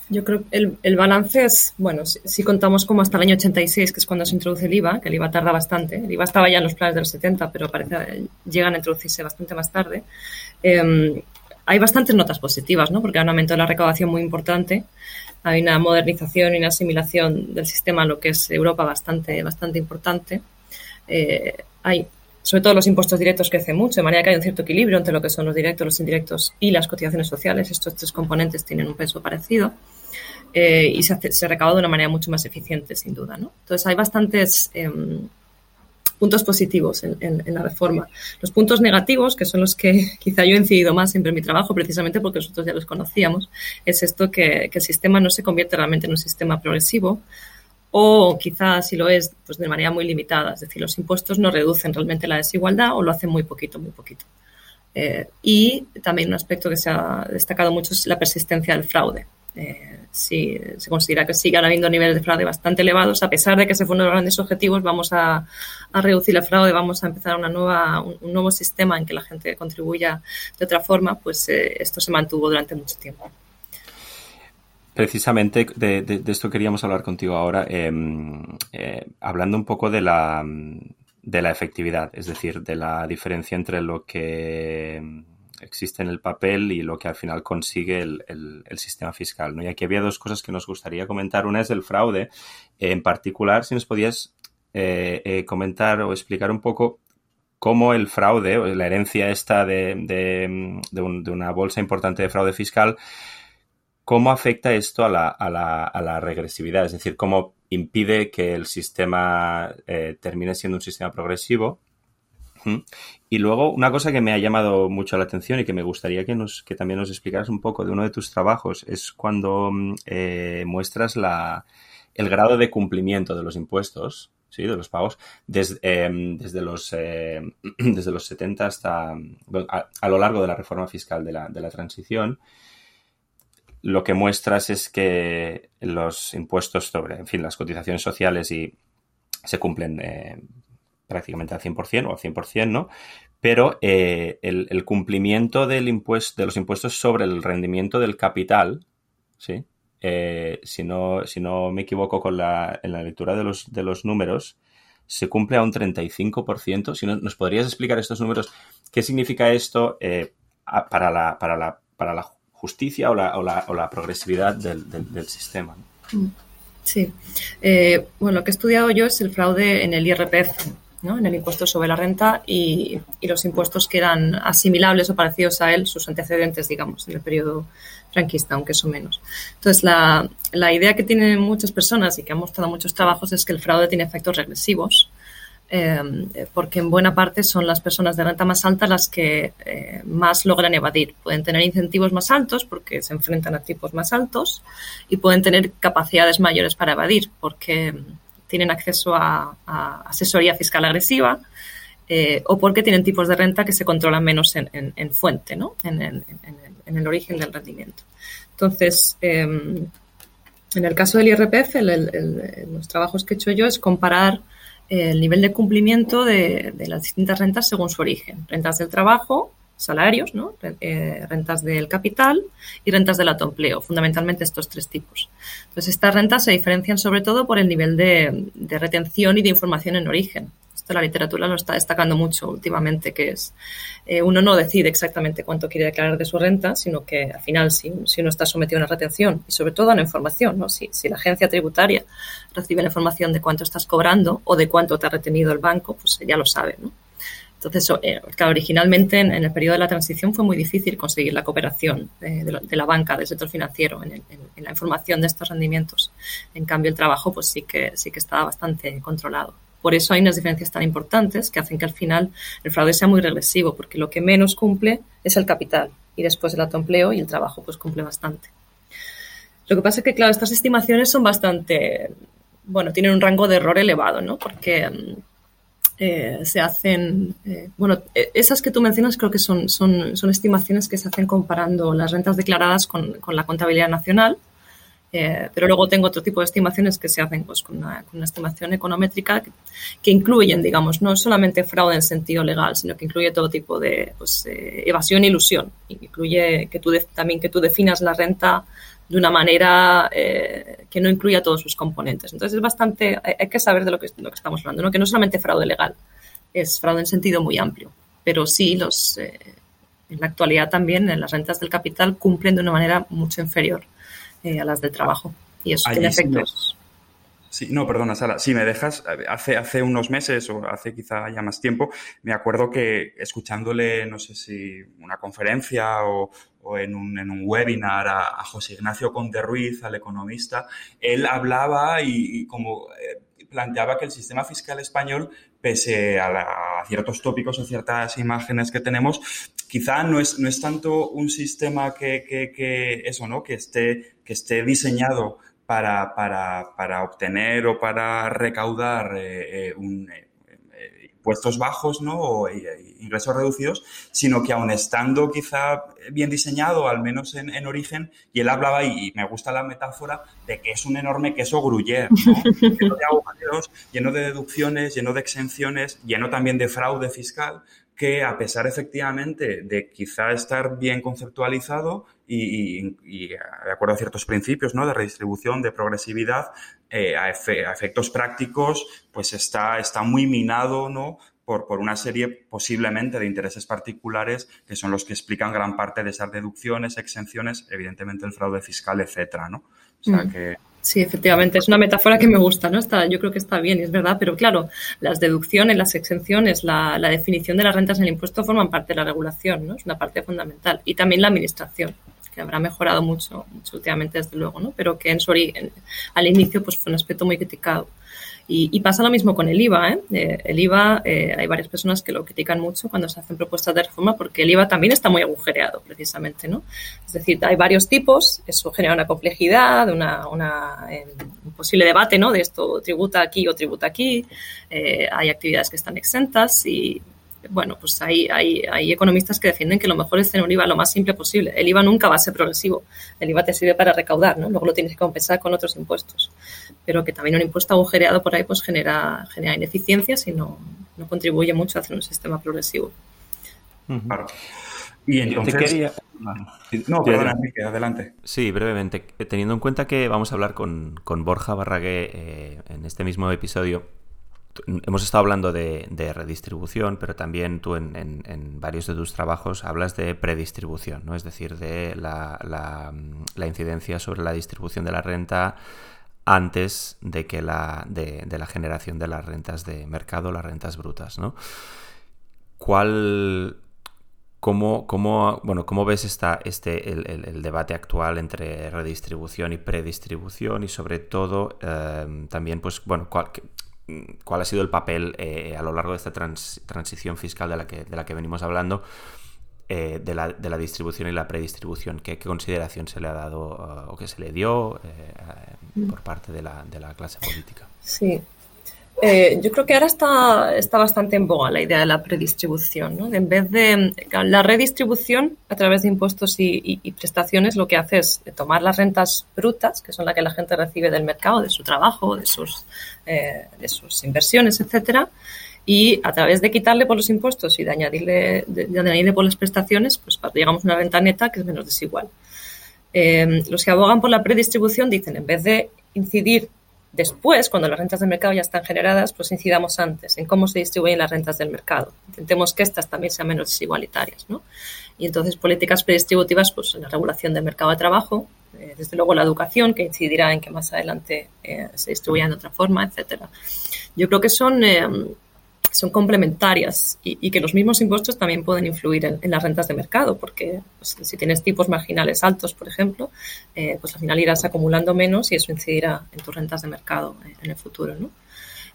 Yo creo que el, el balance es, bueno, si, contamos como hasta el año 86, que es cuando se introduce el IVA, que el IVA tarda bastante, el IVA estaba ya en los planes de los 70, pero parece llegan a introducirse bastante más tarde, em, hay bastantes notas positivas, ¿no? Porque hay un aumento de la recaudación muy importante, hay una modernización y una asimilación del sistema a lo que es Europa bastante, bastante importante. Eh, hay sobre todo los impuestos directos crecen mucho, de manera que hay un cierto equilibrio entre lo que son los directos, los indirectos y las cotizaciones sociales. Estos tres componentes tienen un peso parecido eh, y se, se, recauda de una manera mucho más eficiente, sin duda. ¿no? Entonces, hay bastantes em, puntos positivos en, la reforma. Los puntos negativos, que son los que quizá yo he incidido más siempre en mi trabajo, precisamente porque nosotros ya los conocíamos, es esto que, que el sistema no se convierte realmente en un sistema progresivo, o quizás si lo es, pues de manera muy limitada. Es decir, los impuestos no reducen realmente la desigualdad o lo hacen muy poquito, muy poquito. Eh, y también un aspecto que se ha destacado mucho es la persistencia del fraude. Eh, si se considera que sigan habiendo niveles de fraude bastante elevados, a pesar de que se fueron los grandes objetivos, vamos a, reducir el fraude, vamos a empezar una nueva, un, nuevo sistema en que la gente contribuya de otra forma, pues eh, esto se mantuvo durante mucho tiempo. Precisamente de, esto queríamos hablar contigo ahora, em, eh, hablando un poco de la, de la efectividad, es decir, de la diferencia entre lo que existe en el papel y lo que al final consigue el, el, sistema fiscal. ¿no? Y aquí había dos cosas que nos gustaría comentar. Una es el fraude. En particular, si nos podías eh, eh, comentar o explicar un poco cómo el fraude o la herencia esta de, de, de una bolsa importante de fraude fiscal ¿Cómo afecta esto a la, a, la, a la, regresividad? Es decir, ¿cómo impide que el sistema eh, termine siendo un sistema progresivo? Y luego, una cosa que me ha llamado mucho la atención y que me gustaría que, nos, que también nos explicaras un poco de uno de tus trabajos es cuando mm, eh, muestras la, el grado de cumplimiento de los impuestos, ¿sí? de los pagos, em, desde, los, eh, desde los 70 hasta a, a, lo largo de la reforma fiscal de la, de la transición lo que muestras es que los impuestos sobre, en fin, las cotizaciones sociales y se cumplen eh, prácticamente al 100% o al 100%, ¿no? Pero eh, el, cumplimiento del impuesto, de los impuestos sobre el rendimiento del capital, ¿sí? Eh, si, no, si no me equivoco con la, en la lectura de los, de los números, se cumple a un 35%. Si no, ¿Nos podrías explicar estos números? ¿Qué significa esto para, la, para, la, para la justicia o la, o la, o la progresividad del, del, sistema. Sí. Eh, bueno, lo que he estudiado yo es el fraude en el IRPF, en el impuesto sobre la renta y, los impuestos que eran asimilables o parecidos a él, sus antecedentes, digamos, en el periodo franquista, aunque eso menos. Entonces, la, la idea que tienen muchas personas y que han mostrado muchos trabajos es que el fraude tiene efectos regresivos Em, porque en buena parte son las personas de renta más alta las que eh, más logran evadir. Pueden tener incentivos más altos porque se enfrentan a tipos más altos y pueden tener capacidades mayores para evadir porque tienen acceso a, asesoría fiscal agresiva eh, o porque tienen tipos de renta que se controlan menos en, fuente, ¿no? en, el origen del rendimiento. Entonces, em, en el caso del IRPF, los trabajos que he hecho yo es comparar el nivel de cumplimiento de, las distintas rentas según su origen. Rentas del trabajo, salarios, ¿no? Eh, rentas del capital y rentas del autoempleo, fundamentalmente estos tres tipos. Entonces, estas rentas se diferencian sobre todo por el nivel de, retención y de información en origen la literatura lo está destacando mucho últimamente, que es eh, uno no decide exactamente cuánto quiere declarar de su renta, sino que al final si, uno está sometido a una retención y sobre todo a la información, ¿no? si, si la agencia tributaria recibe la información de cuánto estás cobrando o de cuánto te ha retenido el banco, pues ya lo sabe. ¿no? Entonces, eh, originalmente en, el periodo de la transición fue muy difícil conseguir la cooperación de, la, banca, del sector financiero, en, en, la información de estos rendimientos. En cambio, el trabajo, pues sí que sí que estaba bastante controlado. Por eso hay unas diferencias tan importantes que hacen que al final el fraude sea muy regresivo, porque lo que menos cumple es el capital y después el autoempleo y el trabajo pues cumple bastante. Lo que pasa es que, claro, estas estimaciones son bastante bueno, tienen un rango de error elevado, ¿no? Porque mm, eh, se hacen, eh, bueno, e, esas que tú mencionas creo que son, son, son, estimaciones que se hacen comparando las rentas declaradas con, con la contabilidad nacional, eh, pero luego tengo otro tipo de estimaciones que se hacen pues, con, una, con una estimación econométrica que, que, incluyen, digamos, no solamente fraude en sentido legal, sino que incluye todo tipo de pues, evasión e ilusión. Incluye que tú también que tú definas la renta de una manera eh, que no incluya todos sus componentes. Entonces es bastante, hay, que saber de lo que, lo que estamos hablando, ¿no? que no es solamente fraude legal, es fraude en sentido muy amplio, pero sí los, eh, en la actualidad también en las rentas del capital cumplen de una manera mucho inferior eh, a las del trabajo y eso tiene efectos. Sí, no, perdona, Sara. Si me dejas, hace, hace unos meses o hace quizá ya más tiempo, me acuerdo que escuchándole, no sé si una conferencia o, en, un, en, un, webinar a, José Ignacio Conte Ruiz, al economista, él hablaba y, como eh, planteaba que el sistema fiscal español, pese a, ciertos tópicos o ciertas imágenes que tenemos, quizá no es, no es tanto un sistema que, que, que eso, ¿no? Que esté, que esté diseñado para, para, para obtener o para recaudar eh, eh, un, impuestos bajos ¿no? o ingresos reducidos, sino que aun estando quizá bien diseñado, al menos en, en origen, y él hablaba, y, y, me gusta la metáfora, de que es un enorme queso gruyère, ¿no? lleno de agujeros, lleno de deducciones, lleno de exenciones, lleno también de fraude fiscal, que a pesar efectivamente de quizá estar bien conceptualizado y, y, y de acuerdo a ciertos principios ¿no? de redistribución, de progresividad, eh, a, efe, a, efectos prácticos, pues está, está muy minado ¿no? por, por una serie posiblemente de intereses particulares que son los que explican gran parte de esas deducciones, exenciones, evidentemente el fraude fiscal, etcétera, ¿no? O sea Mm. que Sí, efectivamente, es una metáfora que me gusta, ¿no? Está, yo creo que está bien, es verdad, pero claro, las deducciones, las exenciones, la, la, definición de las rentas en el impuesto forman parte de la regulación, ¿no? Es una parte fundamental. Y también la administración, que habrá mejorado mucho, mucho últimamente, desde luego, ¿no? Pero que en su origen, al inicio, pues fue un aspecto muy criticado. Y, y, pasa lo mismo con el IVA. ¿eh? Eh, el IVA, eh, hay varias personas que lo critican mucho cuando se hacen propuestas de reforma porque el IVA también está muy agujereado, precisamente. ¿no? Es decir, hay varios tipos, eso genera una complejidad, una, una un posible debate ¿no? de esto tributa aquí o tributa aquí. eh, hay actividades que están exentas y bueno, pues hay, hay, hay, economistas que defienden que lo mejor es tener un IVA lo más simple posible. El IVA nunca va a ser progresivo. El IVA te sirve para recaudar, ¿no? Luego lo tienes que compensar con otros impuestos. Pero que también un impuesto agujereado por ahí pues genera, genera ineficiencias y no, no contribuye mucho a hacer un sistema progresivo. Claro. Y entonces... Te quería... No, perdona, Enrique, adelante. Sí, brevemente. Teniendo en cuenta que vamos a hablar con, con Borja Barragué eh, en este mismo episodio, hemos estado hablando de, redistribución, pero también tú en, varios de tus trabajos hablas de predistribución, ¿no? es decir, de la, incidencia sobre la distribución de la renta antes de que la, de, la generación de las rentas de mercado, las rentas brutas. ¿no? ¿Cuál, cómo, cómo, bueno, ¿Cómo ves esta, este, el, debate actual entre redistribución y predistribución y sobre todo eh, también, pues, bueno, cuál, cuál ha sido el papel eh, a lo largo de esta trans, transición fiscal de la que, de la que venimos hablando eh, de, la, de, la, distribución y la predistribución. ¿Qué, consideración se le ha dado uh, o que se le dio eh, por parte de la, de la, clase política? Sí. Eh, yo creo que ahora está, está bastante en boga la idea de la predistribución. ¿no? En vez de la redistribución a través de impuestos y, prestaciones, lo que hace es tomar las rentas brutas, que son las que la gente recibe del mercado, de su trabajo, de sus, eh, de sus inversiones, etcétera, y a través de quitarle por los impuestos y de añadirle, de añadirle por las prestaciones, pues llegamos a una renta neta que es menos desigual. Eh, los que abogan por la predistribución dicen, en vez de incidir Después, cuando las rentas del mercado ya están generadas, pues incidamos antes en cómo se distribuyen las rentas del mercado. Intentemos que estas también sean menos desigualitarias, ¿no? Y entonces políticas predistributivas, pues la regulación del mercado de trabajo, eh, desde luego la educación, que incidirá en que más adelante eh, se distribuyan de otra forma, etcétera. Yo creo que son eh, son complementarias y, y, que los mismos impuestos también pueden influir en, en las rentas de mercado, porque pues, si tienes tipos marginales altos, por ejemplo, eh, pues al final irás acumulando menos y eso incidirá en tus rentas de mercado en el futuro, ¿no?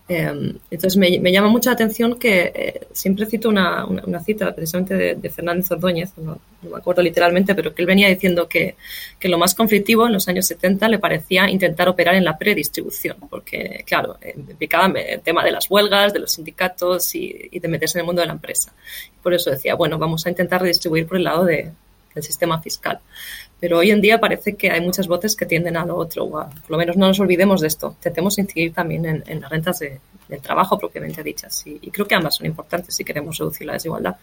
Em, entonces me, llama mucha la atención que eh, siempre cito una, cita precisamente de, Fernández Ordóñez, no, me acuerdo literalmente, pero que él venía diciendo que, lo más conflictivo en los años 70 le parecía intentar operar en la predistribución, porque claro, implicaba el tema de las huelgas, de los sindicatos y, de meterse en el mundo de la empresa. Por eso decía, bueno, vamos a intentar redistribuir por el lado del sistema fiscal. Pero hoy en día parece que hay muchas voces que tienden a lo otro. por lo menos no nos olvidemos de esto. Intentemos incidir también en, las rentas de, del trabajo propiamente dichas. Y, creo que ambas son importantes si queremos reducir la desigualdad.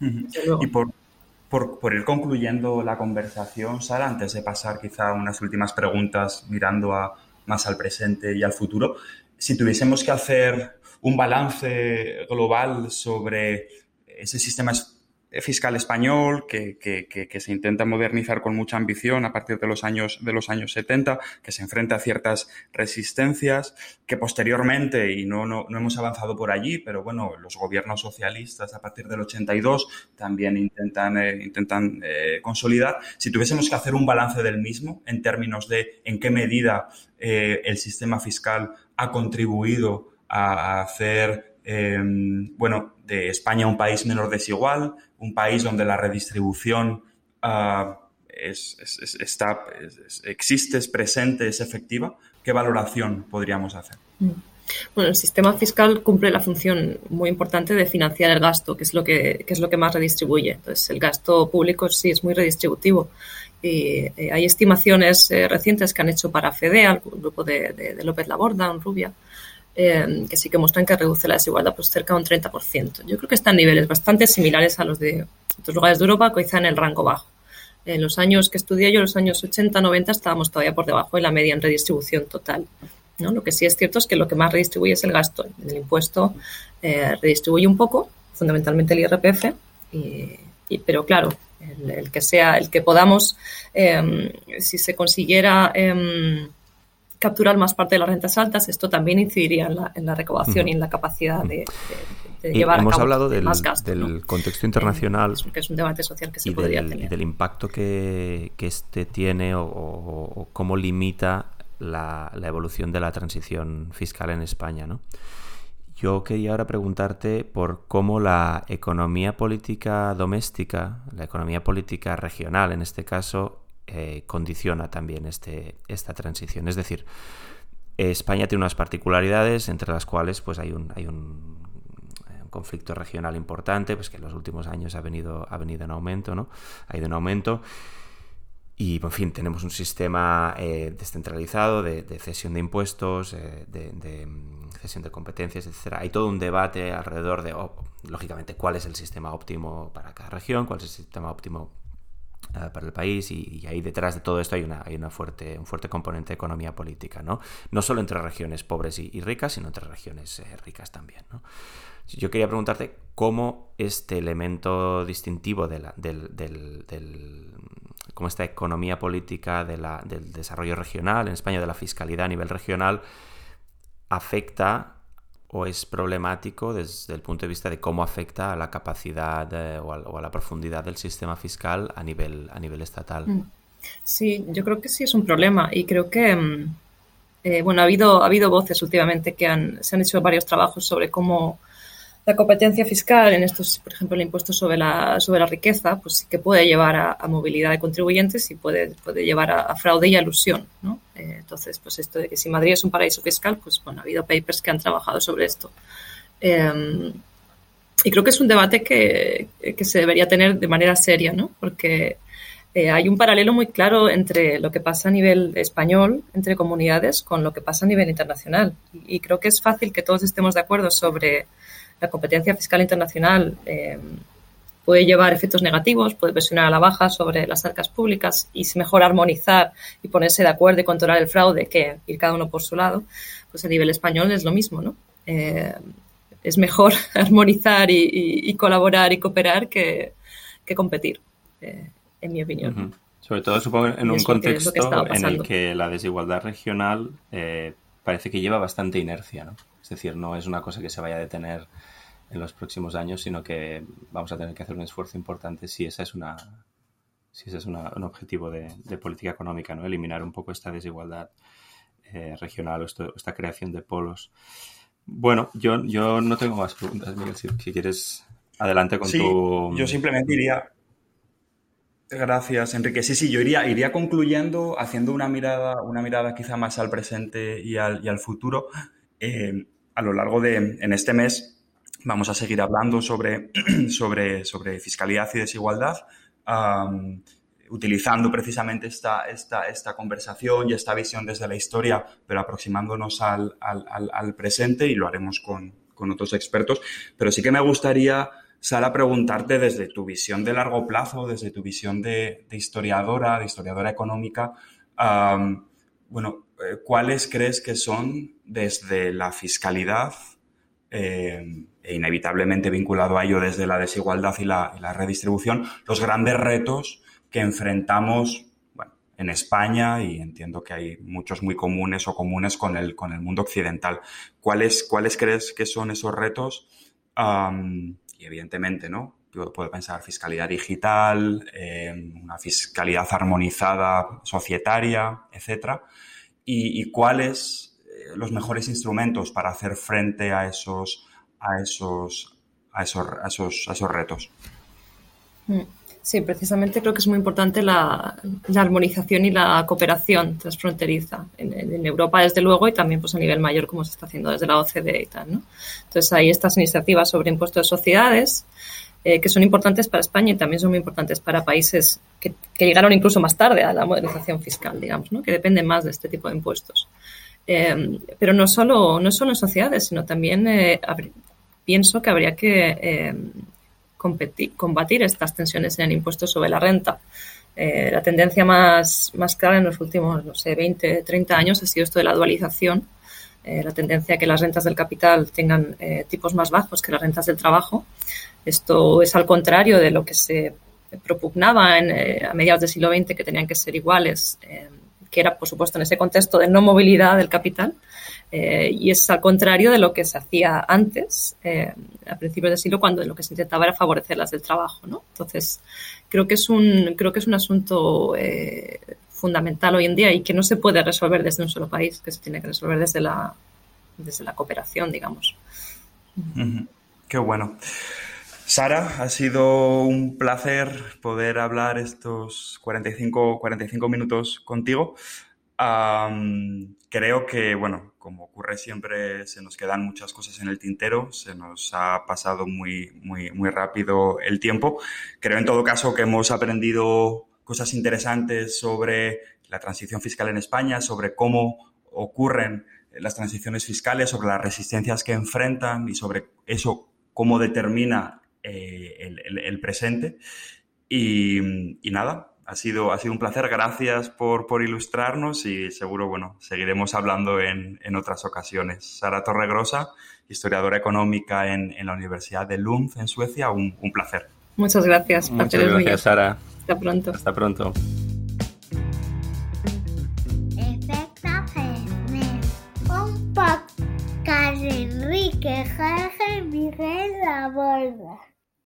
Y por, por, ir concluyendo la conversación, Sara, antes de pasar quizá a unas últimas preguntas mirando a, más al presente y al futuro, si tuviésemos que hacer un balance global sobre ese sistema fiscal español que, que, se intenta modernizar con mucha ambición a partir de los años de los años 70, que se enfrenta a ciertas resistencias, que posteriormente, y no, no, no hemos avanzado por allí, pero bueno, los gobiernos socialistas a partir del 82 también intentan, eh, intentan eh, consolidar. Si tuviésemos que hacer un balance del mismo en términos de en qué medida eh, el sistema fiscal ha contribuido a, hacer bueno, de España un país menos desigual, un país donde la redistribución ah, está, existe, es presente, es efectiva, ¿qué valoración podríamos hacer? Mm. Bueno, el sistema fiscal cumple la función muy importante de financiar el gasto, que es lo que, es lo que más redistribuye. Entonces, el gasto público sí es muy redistributivo. Y, eh, hay estimaciones eh, recientes que han hecho para FEDEA, el grupo de, de López Laborda, en Rubia, eh, que sí que muestran que reduce la desigualdad pues cerca de un 30%. Yo creo que están niveles bastante similares a los de otros lugares de Europa, quizá en el rango bajo. En los años que estudié yo, los años 80-90, estábamos todavía por debajo de la media en redistribución total. ¿no? Lo que sí es cierto es que lo que más redistribuye es el gasto. El impuesto eh, redistribuye un poco, fundamentalmente el IRPF, y, pero claro, el, que sea, el que podamos, em, si se consiguiera em, capturar más parte de las rentas altas, esto también incidiría en la, en la recaudación y en la capacidad de, llevar hemos a cabo hablado del, más gasto, del contexto internacional. que es un debate social que se y podría del, tener. Y del impacto que, que este tiene o, cómo limita la, la, evolución de la transición fiscal en España, ¿no? Yo quería ahora preguntarte por cómo la economía política doméstica, la economía política regional en este caso, eh, condiciona también este, esta transición. Es decir, España tiene unas particularidades entre las cuales pues, hay, un, hay un, conflicto regional importante, pues que en los últimos años ha venido, ha venido en aumento, ¿no? Ha ido en aumento. Y, en fin, tenemos un sistema eh, descentralizado de, cesión de impuestos, eh, de, mm, cesión de competencias, etc. Hay todo un debate alrededor de, lógicamente, cuál es el sistema óptimo para cada región, cuál es el sistema óptimo eh, para el país y, ahí detrás de todo esto hay una, hay una fuerte, un fuerte componente de economía política, ¿no? No solo entre regiones pobres y, ricas, sino entre regiones eh, ricas también, ¿no? Yo quería preguntarte cómo este elemento distintivo de la, del, del, cómo esta economía política de del desarrollo regional en España, de la fiscalidad a nivel regional, afecta o es problemático desde el punto de vista de cómo afecta a la capacidad o, a, la profundidad del sistema fiscal a nivel, a nivel estatal. Mm. Sí, yo creo que sí es un problema y creo que, mm, eh, bueno, ha habido, ha habido voces últimamente que han, se han hecho varios trabajos sobre cómo la competencia fiscal en estos, por ejemplo, el impuesto sobre la, sobre la riqueza, pues sí que puede llevar a, movilidad de contribuyentes y puede, puede llevar a, fraude y alusión, ¿no? Eh, entonces, pues esto de que si Madrid es un paraíso fiscal, pues bueno, ha habido papers que han trabajado sobre esto. Em, y creo que es un debate que, que, se debería tener de manera seria, ¿no? Porque eh, hay un paralelo muy claro entre lo que pasa a nivel español, entre comunidades, con lo que pasa a nivel internacional. y creo que es fácil que todos estemos de acuerdo sobre la competencia fiscal internacional eh, puede llevar efectos negativos, puede presionar a la baja sobre las arcas públicas y es mejor armonizar y ponerse de acuerdo y controlar el fraude que ir cada uno por su lado, pues a nivel español es lo mismo, ¿no? Eh, es mejor armonizar y, colaborar y cooperar que, competir, eh, en mi opinión. Sobre todo, supongo, en un contexto en el que la desigualdad regional parece que lleva bastante inercia, ¿no? Es decir, no es una cosa que se vaya a detener en los próximos años, sino que vamos a tener que hacer un esfuerzo importante si esa es una si ese es un objetivo de, política económica, ¿no? Eliminar un poco esta desigualdad eh, regional o esta creación de polos. Bueno, yo, yo no tengo más preguntas, Miguel. Si, quieres, adelante con tu. Yo simplemente diría. Gracias, Enrique. Sí, sí, yo iría, iría concluyendo haciendo una mirada, una mirada quizá más al presente y al, y al futuro. Eh, a lo largo de en este mes vamos a seguir hablando sobre, sobre, sobre fiscalidad y desigualdad utilizando precisamente esta, esta, esta, conversación y esta visión desde la historia, pero aproximándonos al, al, presente y lo haremos con, con, otros expertos. Pero sí que me gustaría, Sara, preguntarte desde tu visión de largo plazo, desde tu visión de, historiadora, de historiadora económica, bueno, ¿cuáles crees que son desde la fiscalidad eh, e inevitablemente vinculado a ello desde la desigualdad y la, redistribución, los grandes retos que enfrentamos en España y entiendo que hay muchos muy comunes o comunes con el, con el mundo occidental. ¿Cuáles, ¿Cuáles crees que son esos retos? y evidentemente, ¿no? Puedo pensar fiscalidad digital, em, una fiscalidad armonizada, societaria, etcétera. ¿Y, cuáles eh, los mejores instrumentos para hacer frente a esos, a esos, a esos, a esos, a esos retos? Mm. Sí, precisamente creo que es muy importante la, armonización y la cooperación transfronteriza en, Europa, desde luego, y también pues, a nivel mayor, como se está haciendo desde la OCDE y tal. ¿no? Entonces, hay estas iniciativas sobre impuestos de sociedades eh, que son importantes para España y también son muy importantes para países que, llegaron incluso más tarde a la modernización fiscal, digamos, ¿no? que dependen más de este tipo de impuestos. Eh, pero no solo, no solo en sociedades, sino también eh, pienso que habría que combatir estas tensiones en el impuesto sobre la renta. La tendencia más, más clara en los últimos, no sé, 20, 30 años ha sido esto de la dualización, la tendencia a que las rentas del capital tengan tipos más bajos que las rentas del trabajo. Esto es al contrario de lo que se propugnaba en, a mediados del siglo XX, que tenían que ser iguales, que era, por supuesto, en ese contexto de no movilidad del capital. Eh, y es al contrario de lo que se hacía antes, eh, a principios del siglo, cuando lo que se intentaba era favorecer las del trabajo. ¿no? Entonces, creo que es un, creo que es un asunto eh, fundamental hoy en día y que no se puede resolver desde un solo país, que se tiene que resolver desde la, desde la cooperación, digamos. Qué bueno. Sara, ha sido un placer poder hablar estos 45, 45 minutos contigo creo que, bueno, como ocurre siempre, se nos quedan muchas cosas en el tintero, se nos ha pasado muy, muy, muy rápido el tiempo. Creo en todo caso que hemos aprendido cosas interesantes sobre la transición fiscal en España, sobre cómo ocurren las transiciones fiscales, sobre las resistencias que enfrentan y sobre eso, cómo determina eh, el, presente. y nada, ha sido, ha sido un placer. Gracias por, por ilustrarnos y seguro, bueno, seguiremos hablando en, en otras ocasiones. Sara Torregrosa, historiadora económica en, en, la Universidad de Lund, en Suecia, un, un placer. Muchas gracias. Muchas gracias, Sara. Hasta pronto. Hasta pronto. Un podcast Enrique Jorge Miguel La Borda.